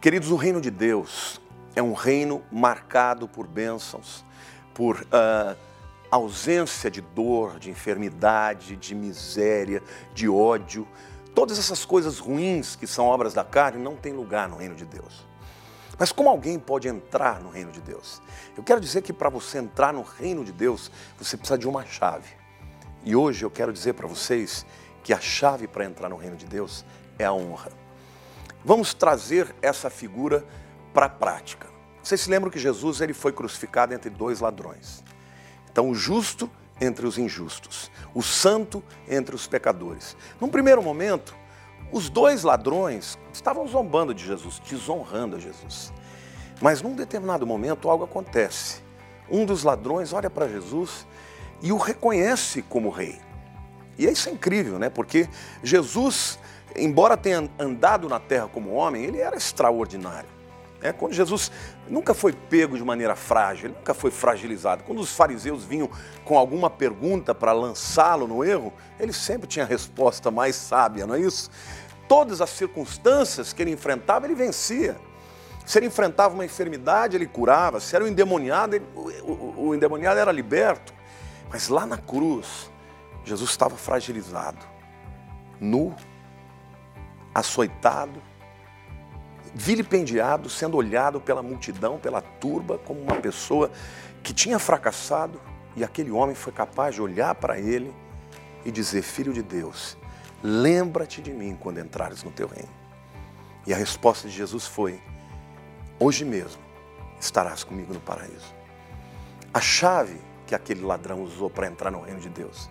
Queridos, o reino de Deus é um reino marcado por bênçãos, por uh, ausência de dor, de enfermidade, de miséria, de ódio. Todas essas coisas ruins que são obras da carne não têm lugar no reino de Deus. Mas como alguém pode entrar no reino de Deus? Eu quero dizer que para você entrar no reino de Deus, você precisa de uma chave. E hoje eu quero dizer para vocês que a chave para entrar no reino de Deus é a honra. Vamos trazer essa figura para a prática. Vocês se lembram que Jesus ele foi crucificado entre dois ladrões. Então, o justo entre os injustos, o santo entre os pecadores. Num primeiro momento, os dois ladrões estavam zombando de Jesus, desonrando a Jesus. Mas num determinado momento algo acontece. Um dos ladrões olha para Jesus e o reconhece como rei. E isso é incrível, né? Porque Jesus, embora tenha andado na terra como homem, ele era extraordinário. É, quando Jesus nunca foi pego de maneira frágil, ele nunca foi fragilizado. Quando os fariseus vinham com alguma pergunta para lançá-lo no erro, ele sempre tinha a resposta mais sábia, não é isso? Todas as circunstâncias que ele enfrentava, ele vencia. Se ele enfrentava uma enfermidade, ele curava. Se era um endemoniado, ele, o, o, o endemoniado era liberto. Mas lá na cruz, Jesus estava fragilizado, nu, açoitado, vilipendiado, sendo olhado pela multidão, pela turba, como uma pessoa que tinha fracassado, e aquele homem foi capaz de olhar para ele e dizer: Filho de Deus, lembra-te de mim quando entrares no teu reino. E a resposta de Jesus foi: Hoje mesmo estarás comigo no paraíso. A chave que aquele ladrão usou para entrar no reino de Deus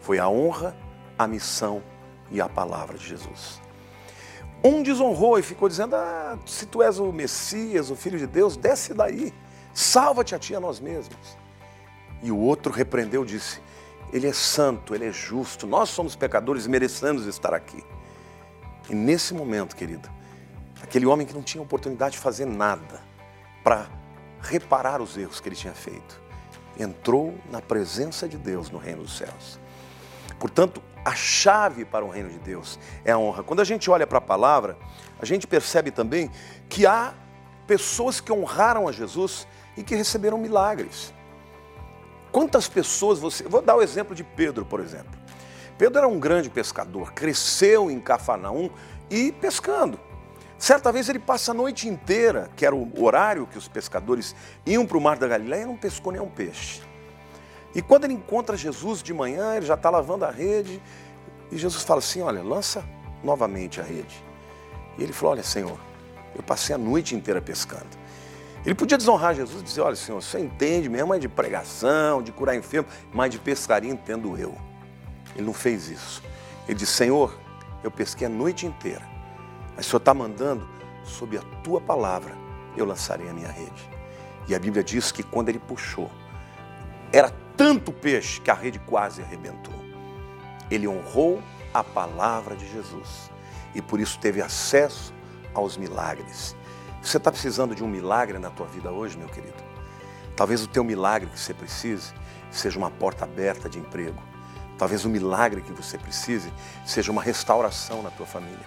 foi a honra, a missão e a palavra de Jesus. Um desonrou e ficou dizendo: ah, se tu és o Messias, o Filho de Deus, desce daí, salva-te a ti a nós mesmos. E o outro repreendeu disse: Ele é santo, ele é justo, nós somos pecadores e merecemos estar aqui. E nesse momento, querido, aquele homem que não tinha oportunidade de fazer nada para reparar os erros que ele tinha feito, entrou na presença de Deus no reino dos céus. Portanto, a chave para o reino de Deus é a honra. Quando a gente olha para a palavra, a gente percebe também que há pessoas que honraram a Jesus e que receberam milagres. Quantas pessoas você. Vou dar o exemplo de Pedro, por exemplo. Pedro era um grande pescador, cresceu em Cafarnaum e pescando. Certa vez ele passa a noite inteira, que era o horário que os pescadores iam para o mar da Galileia, e não pescou nenhum peixe. E quando ele encontra Jesus de manhã, ele já está lavando a rede, e Jesus fala assim: Olha, lança novamente a rede. E ele falou: Olha, Senhor, eu passei a noite inteira pescando. Ele podia desonrar Jesus e dizer: Olha, Senhor, você entende mesmo é de pregação, de curar enfermo, mas de pescaria entendo eu. Ele não fez isso. Ele disse: Senhor, eu pesquei a noite inteira, mas o Senhor está mandando, sob a tua palavra, eu lançarei a minha rede. E a Bíblia diz que quando ele puxou, era tanto peixe que a rede quase arrebentou. Ele honrou a palavra de Jesus e por isso teve acesso aos milagres. Você está precisando de um milagre na tua vida hoje, meu querido? Talvez o teu milagre que você precise seja uma porta aberta de emprego. Talvez o milagre que você precise seja uma restauração na tua família.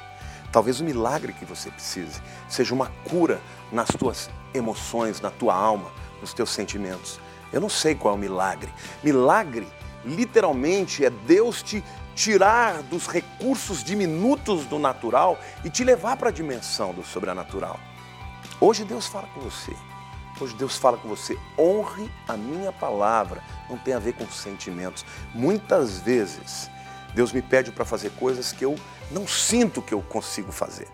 Talvez o milagre que você precise seja uma cura nas tuas emoções, na tua alma, nos teus sentimentos. Eu não sei qual é o milagre. Milagre, literalmente, é Deus te tirar dos recursos diminutos do natural e te levar para a dimensão do sobrenatural. Hoje Deus fala com você. Hoje Deus fala com você, honre a minha palavra. Não tem a ver com sentimentos. Muitas vezes Deus me pede para fazer coisas que eu não sinto que eu consigo fazer.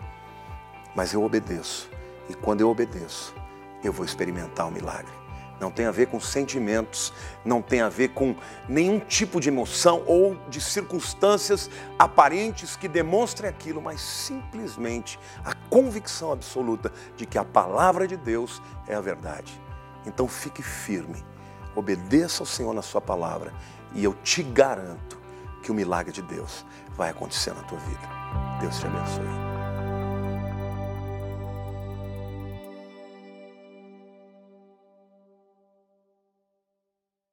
Mas eu obedeço. E quando eu obedeço, eu vou experimentar o milagre não tem a ver com sentimentos, não tem a ver com nenhum tipo de emoção ou de circunstâncias aparentes que demonstrem aquilo, mas simplesmente a convicção absoluta de que a palavra de Deus é a verdade. Então fique firme, obedeça ao Senhor na Sua palavra e eu te garanto que o milagre de Deus vai acontecer na tua vida. Deus te abençoe.